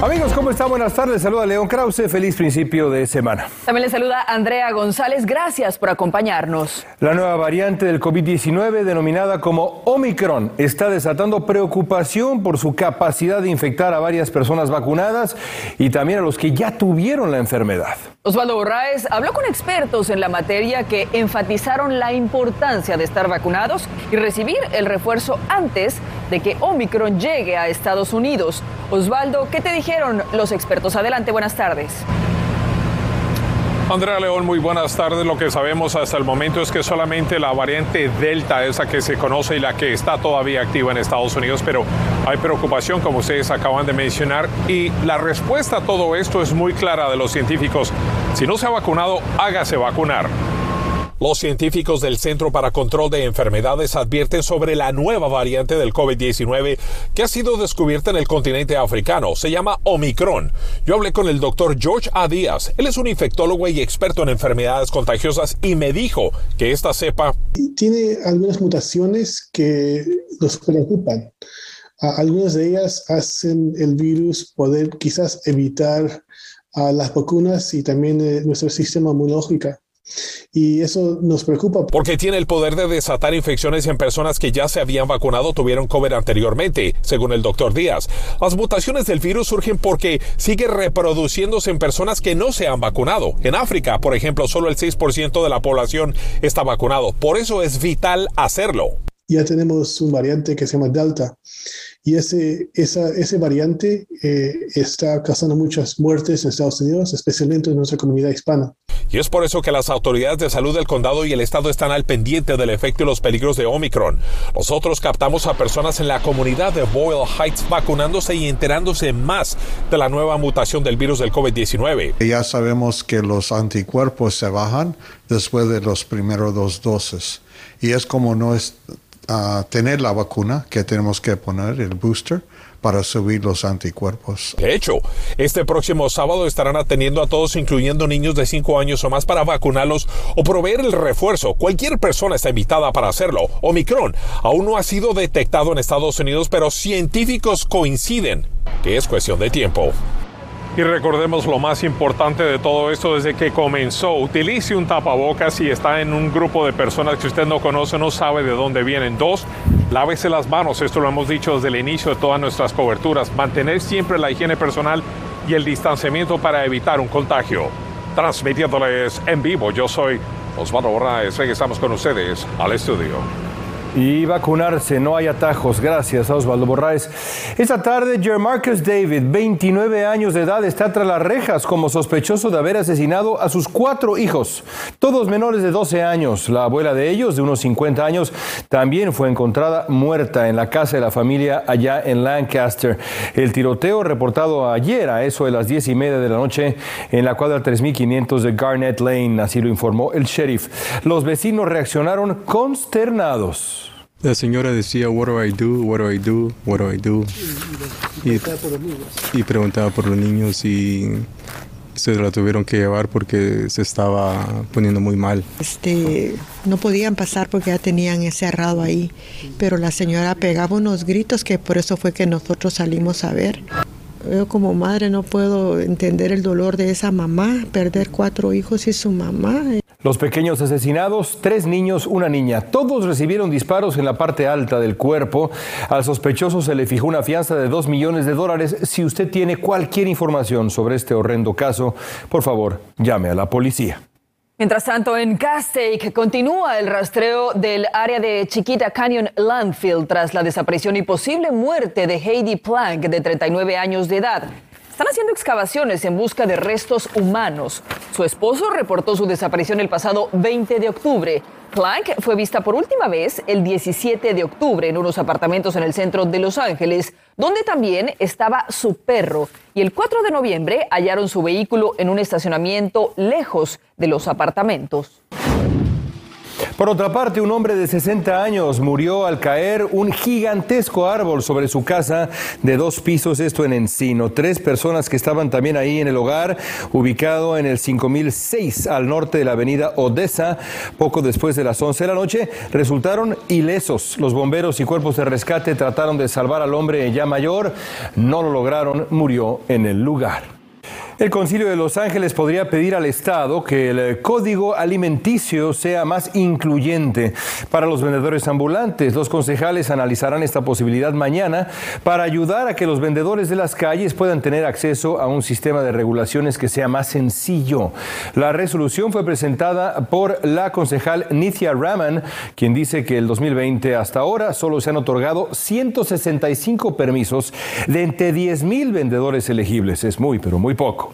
Amigos, ¿cómo están? Buenas tardes. Saluda León Krause. Feliz principio de semana. También le saluda Andrea González. Gracias por acompañarnos. La nueva variante del COVID-19, denominada como Omicron, está desatando preocupación por su capacidad de infectar a varias personas vacunadas y también a los que ya tuvieron la enfermedad. Osvaldo Borraes habló con expertos en la materia que enfatizaron la importancia de estar vacunados y recibir el refuerzo antes de que Omicron llegue a Estados Unidos. Osvaldo, ¿qué te dijeron los expertos? Adelante, buenas tardes. Andrea León, muy buenas tardes. Lo que sabemos hasta el momento es que solamente la variante Delta es la que se conoce y la que está todavía activa en Estados Unidos, pero hay preocupación, como ustedes acaban de mencionar, y la respuesta a todo esto es muy clara de los científicos. Si no se ha vacunado, hágase vacunar. Los científicos del Centro para Control de Enfermedades advierten sobre la nueva variante del COVID-19 que ha sido descubierta en el continente africano. Se llama Omicron. Yo hablé con el doctor George A. Díaz. Él es un infectólogo y experto en enfermedades contagiosas y me dijo que esta cepa tiene algunas mutaciones que nos preocupan. Algunas de ellas hacen el virus poder quizás evitar las vacunas y también eh, nuestro sistema inmunológico. Y eso nos preocupa. Porque tiene el poder de desatar infecciones en personas que ya se habían vacunado tuvieron COVID anteriormente, según el doctor Díaz. Las mutaciones del virus surgen porque sigue reproduciéndose en personas que no se han vacunado. En África, por ejemplo, solo el 6% de la población está vacunado. Por eso es vital hacerlo. Ya tenemos un variante que se llama Delta y ese, esa, ese variante eh, está causando muchas muertes en Estados Unidos, especialmente en nuestra comunidad hispana. Y es por eso que las autoridades de salud del condado y el estado están al pendiente del efecto y los peligros de Omicron. Nosotros captamos a personas en la comunidad de Boyle Heights vacunándose y enterándose más de la nueva mutación del virus del COVID-19. Ya sabemos que los anticuerpos se bajan después de los primeros dos dosis. Y es como no es uh, tener la vacuna que tenemos que poner, el booster para subir los anticuerpos. De hecho, este próximo sábado estarán atendiendo a todos, incluyendo niños de 5 años o más, para vacunarlos o proveer el refuerzo. Cualquier persona está invitada para hacerlo. Omicron aún no ha sido detectado en Estados Unidos, pero científicos coinciden que es cuestión de tiempo. Y recordemos lo más importante de todo esto desde que comenzó. Utilice un tapabocas si está en un grupo de personas que usted no conoce, no sabe de dónde vienen. Dos, lávese las manos. Esto lo hemos dicho desde el inicio de todas nuestras coberturas. Mantener siempre la higiene personal y el distanciamiento para evitar un contagio. Transmitiéndoles en vivo, yo soy Osvaldo Borraes. Regresamos con ustedes al estudio y vacunarse. No hay atajos. Gracias a Osvaldo Borraes. Esta tarde, Jermarcus David, 29 años de edad, está tras las rejas como sospechoso de haber asesinado a sus cuatro hijos, todos menores de 12 años. La abuela de ellos, de unos 50 años, también fue encontrada muerta en la casa de la familia allá en Lancaster. El tiroteo reportado ayer a eso de las 10 y media de la noche en la cuadra 3500 de Garnett Lane, así lo informó el sheriff. Los vecinos reaccionaron consternados. La señora decía, what do I do, what do I do, what do I do. Y, preguntaba por los niños y se la tuvieron que llevar porque se estaba poniendo muy mal. Este, no podían pasar porque ya tenían encerrado ahí, pero la señora pegaba unos gritos que por eso fue que nosotros salimos a ver. Yo como madre no puedo entender el dolor de esa mamá, perder cuatro hijos y su mamá. Los pequeños asesinados, tres niños, una niña, todos recibieron disparos en la parte alta del cuerpo. Al sospechoso se le fijó una fianza de dos millones de dólares. Si usted tiene cualquier información sobre este horrendo caso, por favor, llame a la policía. Mientras tanto, en Castaic continúa el rastreo del área de Chiquita Canyon Landfill tras la desaparición y posible muerte de Heidi Plank, de 39 años de edad. Están haciendo excavaciones en busca de restos humanos. Su esposo reportó su desaparición el pasado 20 de octubre. Plank fue vista por última vez el 17 de octubre en unos apartamentos en el centro de Los Ángeles, donde también estaba su perro. Y el 4 de noviembre hallaron su vehículo en un estacionamiento lejos de los apartamentos. Por otra parte, un hombre de 60 años murió al caer un gigantesco árbol sobre su casa de dos pisos, esto en Encino. Tres personas que estaban también ahí en el hogar, ubicado en el 5006 al norte de la avenida Odessa, poco después de las 11 de la noche, resultaron ilesos. Los bomberos y cuerpos de rescate trataron de salvar al hombre ya mayor, no lo lograron, murió en el lugar. El Concilio de Los Ángeles podría pedir al Estado que el código alimenticio sea más incluyente para los vendedores ambulantes. Los concejales analizarán esta posibilidad mañana para ayudar a que los vendedores de las calles puedan tener acceso a un sistema de regulaciones que sea más sencillo. La resolución fue presentada por la concejal Nithya Raman, quien dice que el 2020 hasta ahora solo se han otorgado 165 permisos de entre 10 mil vendedores elegibles. Es muy, pero muy poco.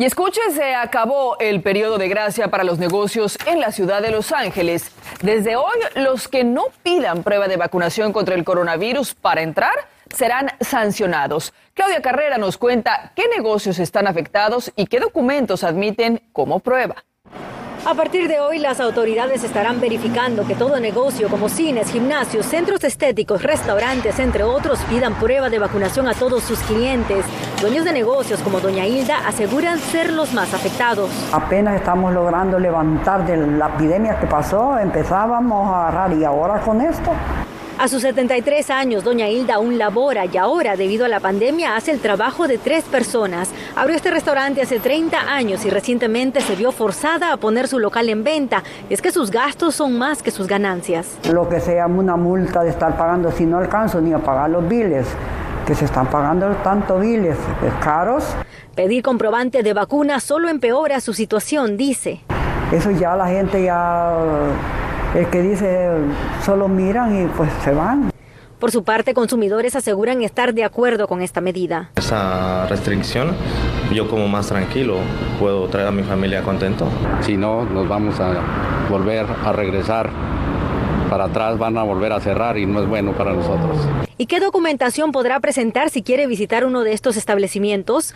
Y escuche, se acabó el periodo de gracia para los negocios en la ciudad de Los Ángeles. Desde hoy, los que no pidan prueba de vacunación contra el coronavirus para entrar serán sancionados. Claudia Carrera nos cuenta qué negocios están afectados y qué documentos admiten como prueba. A partir de hoy, las autoridades estarán verificando que todo negocio como cines, gimnasios, centros estéticos, restaurantes, entre otros, pidan prueba de vacunación a todos sus clientes. Dueños de negocios como Doña Hilda aseguran ser los más afectados. Apenas estamos logrando levantar de la epidemia que pasó, empezábamos a agarrar y ahora con esto a sus 73 años, doña Hilda aún labora y ahora, debido a la pandemia, hace el trabajo de tres personas. Abrió este restaurante hace 30 años y recientemente se vio forzada a poner su local en venta. Es que sus gastos son más que sus ganancias. Lo que se llama una multa de estar pagando si no alcanzo ni a pagar los biles, que se están pagando tanto biles caros. Pedir comprobante de vacuna solo empeora su situación, dice. Eso ya la gente ya el que dice solo miran y pues se van. Por su parte, consumidores aseguran estar de acuerdo con esta medida. Esa restricción, yo como más tranquilo, puedo traer a mi familia contento. Si no, nos vamos a volver a regresar para atrás, van a volver a cerrar y no es bueno para nosotros. ¿Y qué documentación podrá presentar si quiere visitar uno de estos establecimientos?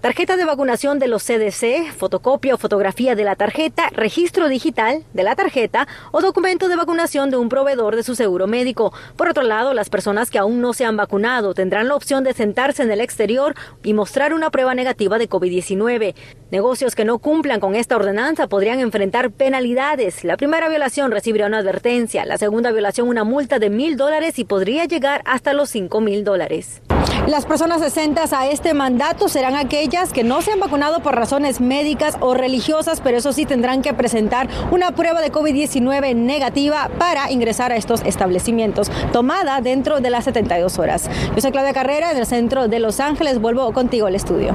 Tarjeta de vacunación de los CDC, fotocopia o fotografía de la tarjeta, registro digital de la tarjeta o documento de vacunación de un proveedor de su seguro médico. Por otro lado, las personas que aún no se han vacunado tendrán la opción de sentarse en el exterior y mostrar una prueba negativa de COVID-19. Negocios que no cumplan con esta ordenanza podrían enfrentar penalidades. La primera violación recibirá una advertencia, la segunda violación una multa de mil dólares y podría llegar hasta los cinco mil dólares. Las personas exentas a este mandato serán aquellas que no se han vacunado por razones médicas o religiosas, pero eso sí tendrán que presentar una prueba de COVID-19 negativa para ingresar a estos establecimientos, tomada dentro de las 72 horas. Yo soy Claudia Carrera, del centro de Los Ángeles. Vuelvo contigo al estudio.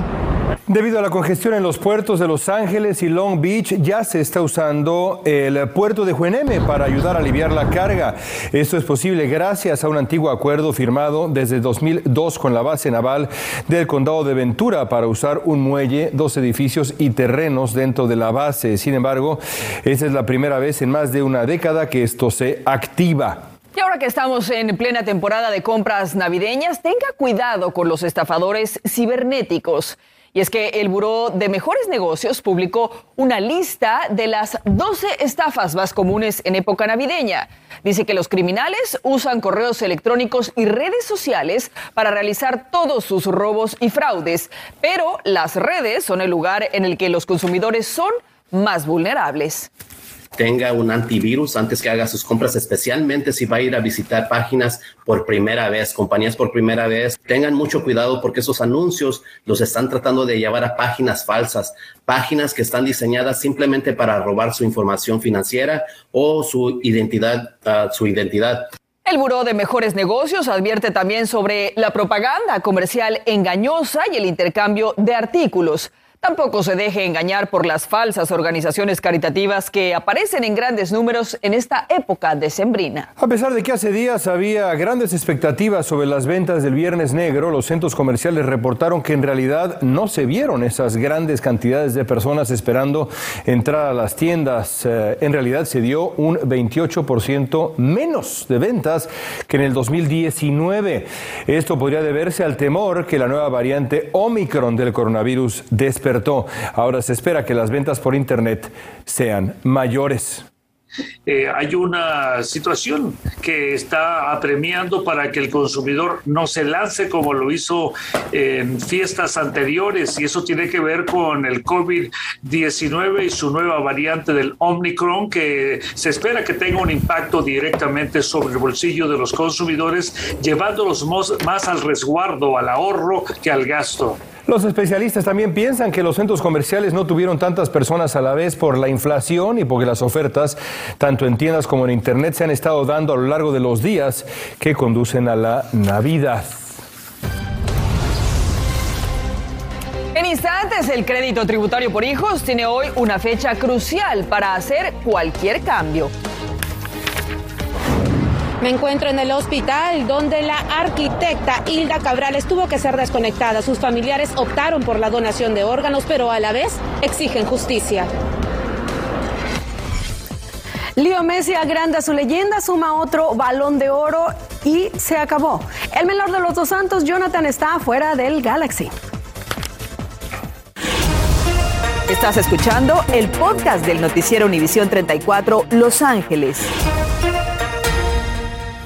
Debido a la congestión en los puertos de Los Ángeles y Long Beach, ya se está usando el puerto de Jueneme para ayudar a aliviar la carga. Esto es posible gracias a un antiguo acuerdo firmado desde 2002 con la base naval del condado de Ventura para usar un muelle, dos edificios y terrenos dentro de la base. Sin embargo, esa es la primera vez en más de una década que esto se activa. Y ahora que estamos en plena temporada de compras navideñas, tenga cuidado con los estafadores cibernéticos. Y es que el Buró de Mejores Negocios publicó una lista de las 12 estafas más comunes en época navideña. Dice que los criminales usan correos electrónicos y redes sociales para realizar todos sus robos y fraudes, pero las redes son el lugar en el que los consumidores son más vulnerables tenga un antivirus antes que haga sus compras, especialmente si va a ir a visitar páginas por primera vez, compañías por primera vez. Tengan mucho cuidado porque esos anuncios los están tratando de llevar a páginas falsas, páginas que están diseñadas simplemente para robar su información financiera o su identidad, ah, su identidad. El Buró de Mejores Negocios advierte también sobre la propaganda comercial engañosa y el intercambio de artículos. Tampoco se deje engañar por las falsas organizaciones caritativas que aparecen en grandes números en esta época decembrina. A pesar de que hace días había grandes expectativas sobre las ventas del Viernes Negro, los centros comerciales reportaron que en realidad no se vieron esas grandes cantidades de personas esperando entrar a las tiendas. Eh, en realidad se dio un 28% menos de ventas que en el 2019. Esto podría deberse al temor que la nueva variante Omicron del coronavirus despertó Ahora se espera que las ventas por Internet sean mayores. eh, hay una situación que está apremiando para que el consumidor no se lance como lo hizo en fiestas anteriores y eso tiene que ver con el COVID-19 y su nueva variante del Omicron que se espera que tenga un impacto directamente sobre el bolsillo de los consumidores, llevándolos más al resguardo, al ahorro que al gasto. Los especialistas también piensan que los centros comerciales no tuvieron tantas personas a la vez por la inflación y porque las ofertas, tanto en tiendas como en Internet, se han estado dando a lo largo de los días que conducen a la Navidad. En instantes, el crédito tributario por hijos tiene hoy una fecha crucial para hacer cualquier cambio. Me encuentro en el hospital donde la arquitecta Hilda Cabrales tuvo que ser desconectada. Sus familiares optaron por la donación de órganos, pero a la vez exigen justicia. Leo Messi agranda su leyenda, suma otro balón de oro y se acabó. El menor de los dos santos, Jonathan, está fuera del Galaxy. Estás escuchando el podcast del noticiero Univisión 34 Los Ángeles.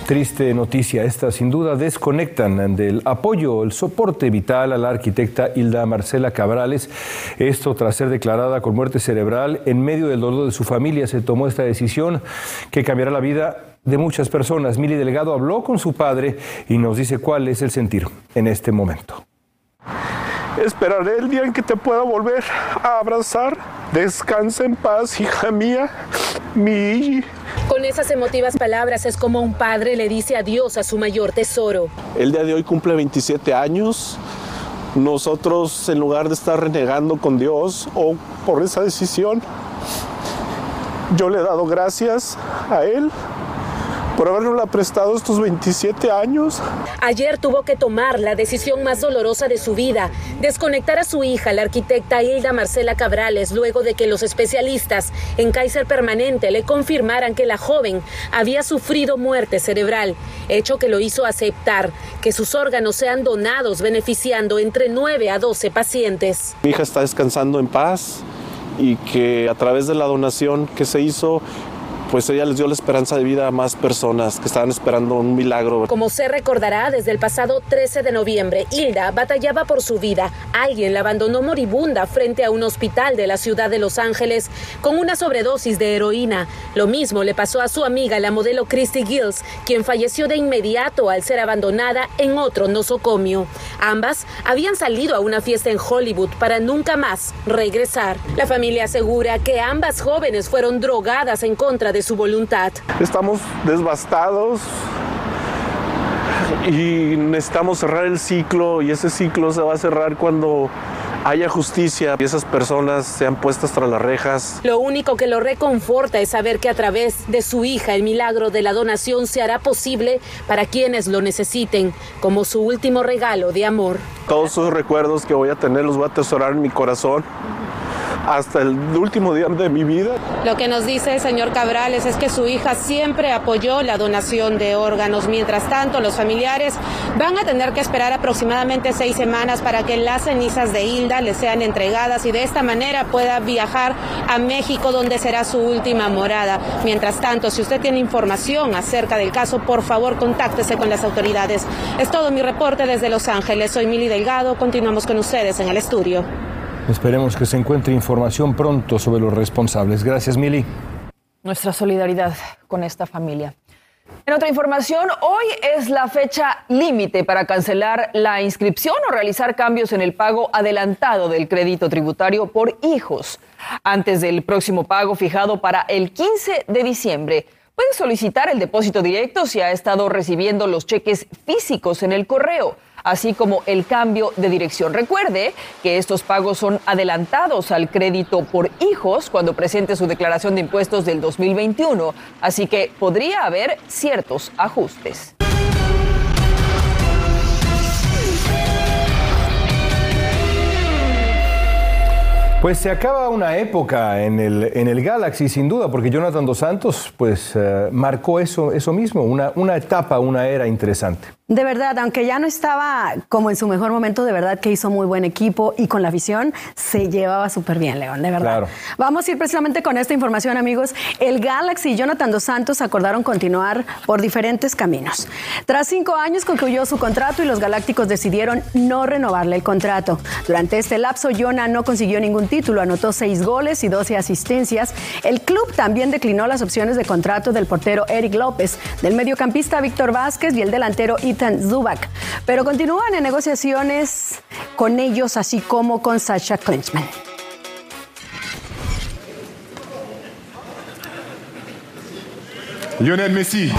Triste noticia esta, sin duda desconectan del apoyo, el soporte vital a la arquitecta Hilda Marcela Cabrales. Esto tras ser declarada con muerte cerebral en medio del dolor de su familia se tomó esta decisión que cambiará la vida de muchas personas. Mili Delgado habló con su padre y nos dice cuál es el sentir en este momento. Esperaré el día en que te pueda volver a abrazar. Descansa en paz, hija mía, mi con esas emotivas palabras es como un padre le dice adiós a su mayor tesoro. El día de hoy cumple 27 años. Nosotros, en lugar de estar renegando con Dios o por esa decisión, yo le he dado gracias a Él por habernos prestado estos 27 años. Ayer tuvo que tomar la decisión más dolorosa de su vida, desconectar a su hija, la arquitecta Hilda Marcela Cabrales, luego de que los especialistas en Kaiser Permanente le confirmaran que la joven había sufrido muerte cerebral, hecho que lo hizo aceptar que sus órganos sean donados, beneficiando entre 9 a 12 pacientes. Mi hija está descansando en paz y que a través de la donación que se hizo pues ella les dio la esperanza de vida a más personas que estaban esperando un milagro. Como se recordará, desde el pasado 13 de noviembre, Hilda batallaba por su vida. Alguien la abandonó moribunda frente a un hospital de la ciudad de Los Ángeles con una sobredosis de heroína. Lo mismo le pasó a su amiga, la modelo Christy Gills, quien falleció de inmediato al ser abandonada en otro nosocomio. Ambas habían salido a una fiesta en Hollywood para nunca más regresar. La familia asegura que ambas jóvenes fueron drogadas en contra de su voluntad. Estamos devastados y necesitamos cerrar el ciclo y ese ciclo se va a cerrar cuando haya justicia y esas personas sean puestas tras las rejas. Lo único que lo reconforta es saber que a través de su hija el milagro de la donación se hará posible para quienes lo necesiten, como su último regalo de amor. Todos esos recuerdos que voy a tener los voy a atesorar en mi corazón hasta el último día de mi vida. Lo que nos dice el señor Cabrales es que su hija siempre apoyó la donación de órganos. Mientras tanto, los familiares van a tener que esperar aproximadamente seis semanas para que las cenizas de Hilda le sean entregadas y de esta manera pueda viajar a México, donde será su última morada. Mientras tanto, si usted tiene información acerca del caso, por favor, contáctese con las autoridades. Es todo mi reporte desde Los Ángeles. Soy Mili Delgado. Continuamos con ustedes en el estudio. Esperemos que se encuentre información pronto sobre los responsables. Gracias, Mili. Nuestra solidaridad con esta familia. En otra información, hoy es la fecha límite para cancelar la inscripción o realizar cambios en el pago adelantado del crédito tributario por hijos. Antes del próximo pago fijado para el 15 de diciembre, puede solicitar el depósito directo si ha estado recibiendo los cheques físicos en el correo así como el cambio de dirección. Recuerde que estos pagos son adelantados al crédito por hijos cuando presente su declaración de impuestos del 2021, así que podría haber ciertos ajustes. Pues se acaba una época en el, en el Galaxy, sin duda, porque Jonathan Dos Santos pues, eh, marcó eso, eso mismo, una, una etapa, una era interesante. De verdad, aunque ya no estaba como en su mejor momento, de verdad que hizo muy buen equipo y con la afición se llevaba súper bien, León, de verdad. Vamos a ir precisamente con esta información, amigos. El Galaxy y Jonathan Dos Santos acordaron continuar por diferentes caminos. Tras cinco años concluyó su contrato y los Galácticos decidieron no renovarle el contrato. Durante este lapso, Jonah no consiguió ningún título, anotó seis goles y 12 asistencias. El club también declinó las opciones de contrato del portero Eric López, del mediocampista Víctor Vázquez y el delantero Zubak, pero continúan en negociaciones con ellos, así como con Sasha Klinchman. Lionel Messi.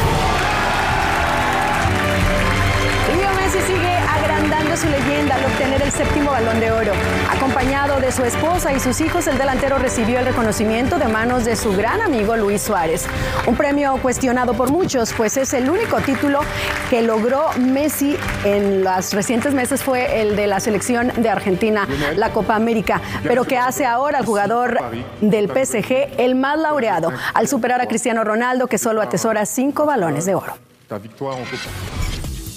Su leyenda al obtener el séptimo balón de oro. Acompañado de su esposa y sus hijos, el delantero recibió el reconocimiento de manos de su gran amigo Luis Suárez. Un premio cuestionado por muchos, pues es el único título que logró Messi en los recientes meses fue el de la selección de Argentina, la Copa América, pero que hace ahora al jugador del PSG el más laureado, al superar a Cristiano Ronaldo, que solo atesora cinco balones de oro.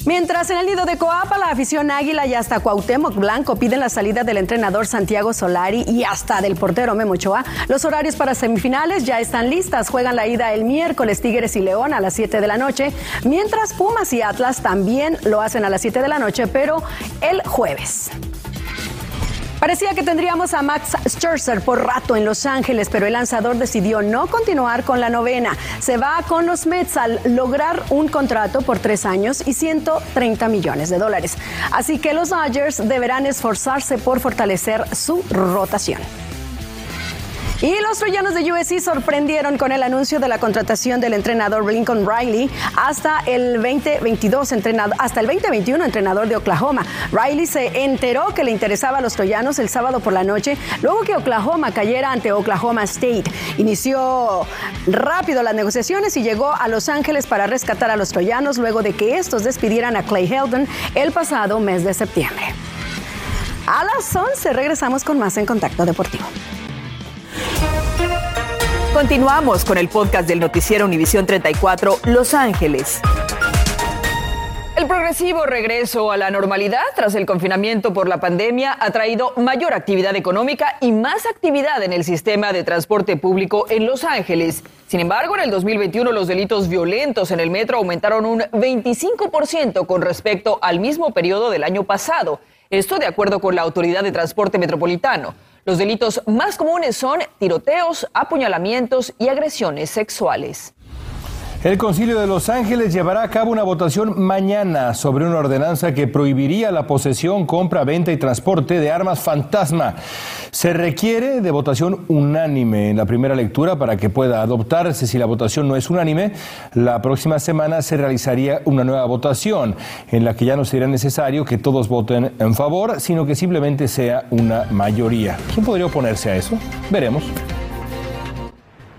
Mientras en el nido de Coapa, la afición Águila y hasta Cuauhtémoc Blanco piden la salida del entrenador Santiago Solari y hasta del portero Memo Ochoa, los horarios para semifinales ya están listas. Juegan la ida el miércoles Tigres y León a las 7 de la noche, mientras Pumas y Atlas también lo hacen a las 7 de la noche, pero el jueves. Parecía que tendríamos a Max Scherzer por rato en Los Ángeles, pero el lanzador decidió no continuar con la novena. Se va con los Mets al lograr un contrato por tres años y 130 millones de dólares. Así que los Dodgers deberán esforzarse por fortalecer su rotación. Y los troyanos de USC sorprendieron con el anuncio de la contratación del entrenador Lincoln Riley hasta el 2022 entrenador, hasta el 2021 entrenador de Oklahoma. Riley se enteró que le interesaba a los troyanos el sábado por la noche, luego que Oklahoma cayera ante Oklahoma State. Inició rápido las negociaciones y llegó a Los Ángeles para rescatar a los troyanos luego de que estos despidieran a Clay Helton el pasado mes de septiembre. A las 11 regresamos con más en Contacto Deportivo. Continuamos con el podcast del noticiero Univisión 34 Los Ángeles. El progresivo regreso a la normalidad tras el confinamiento por la pandemia ha traído mayor actividad económica y más actividad en el sistema de transporte público en Los Ángeles. Sin embargo, en el 2021 los delitos violentos en el metro aumentaron un 25% con respecto al mismo periodo del año pasado. Esto de acuerdo con la Autoridad de Transporte Metropolitano. Los delitos más comunes son tiroteos, apuñalamientos y agresiones sexuales. El Concilio de Los Ángeles llevará a cabo una votación mañana sobre una ordenanza que prohibiría la posesión, compra, venta y transporte de armas fantasma. Se requiere de votación unánime en la primera lectura para que pueda adoptarse. Si la votación no es unánime, la próxima semana se realizaría una nueva votación en la que ya no sería necesario que todos voten en favor, sino que simplemente sea una mayoría. ¿Quién podría oponerse a eso? Veremos.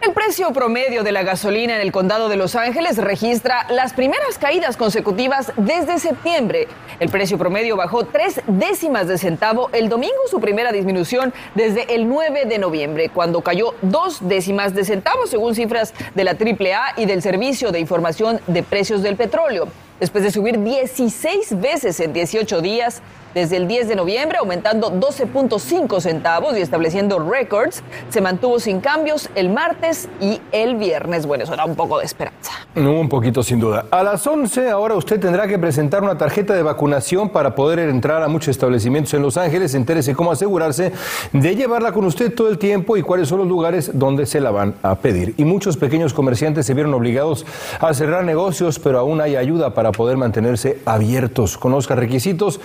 El precio promedio de la gasolina en el condado de Los Ángeles registra las primeras caídas consecutivas desde septiembre. El precio promedio bajó tres décimas de centavo el domingo, su primera disminución desde el 9 de noviembre, cuando cayó dos décimas de centavo, según cifras de la AAA y del Servicio de Información de Precios del Petróleo. Después de subir 16 veces en 18 días, desde el 10 de noviembre, aumentando 12.5 centavos y estableciendo récords. Se mantuvo sin cambios el martes y el viernes. Bueno, eso da un poco de esperanza. Un poquito sin duda. A las 11 ahora usted tendrá que presentar una tarjeta de vacunación para poder entrar a muchos establecimientos en Los Ángeles. Entérese cómo asegurarse de llevarla con usted todo el tiempo y cuáles son los lugares donde se la van a pedir. Y muchos pequeños comerciantes se vieron obligados a cerrar negocios, pero aún hay ayuda para poder mantenerse abiertos. Conozca requisitos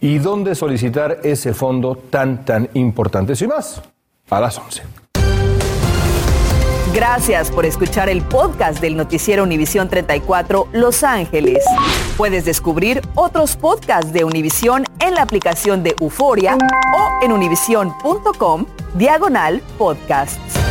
y y dónde solicitar ese fondo tan, tan importante. Sin más, a las 11. Gracias por escuchar el podcast del noticiero Univisión 34 Los Ángeles. Puedes descubrir otros podcasts de Univisión en la aplicación de Euforia o en univision.com diagonal podcasts.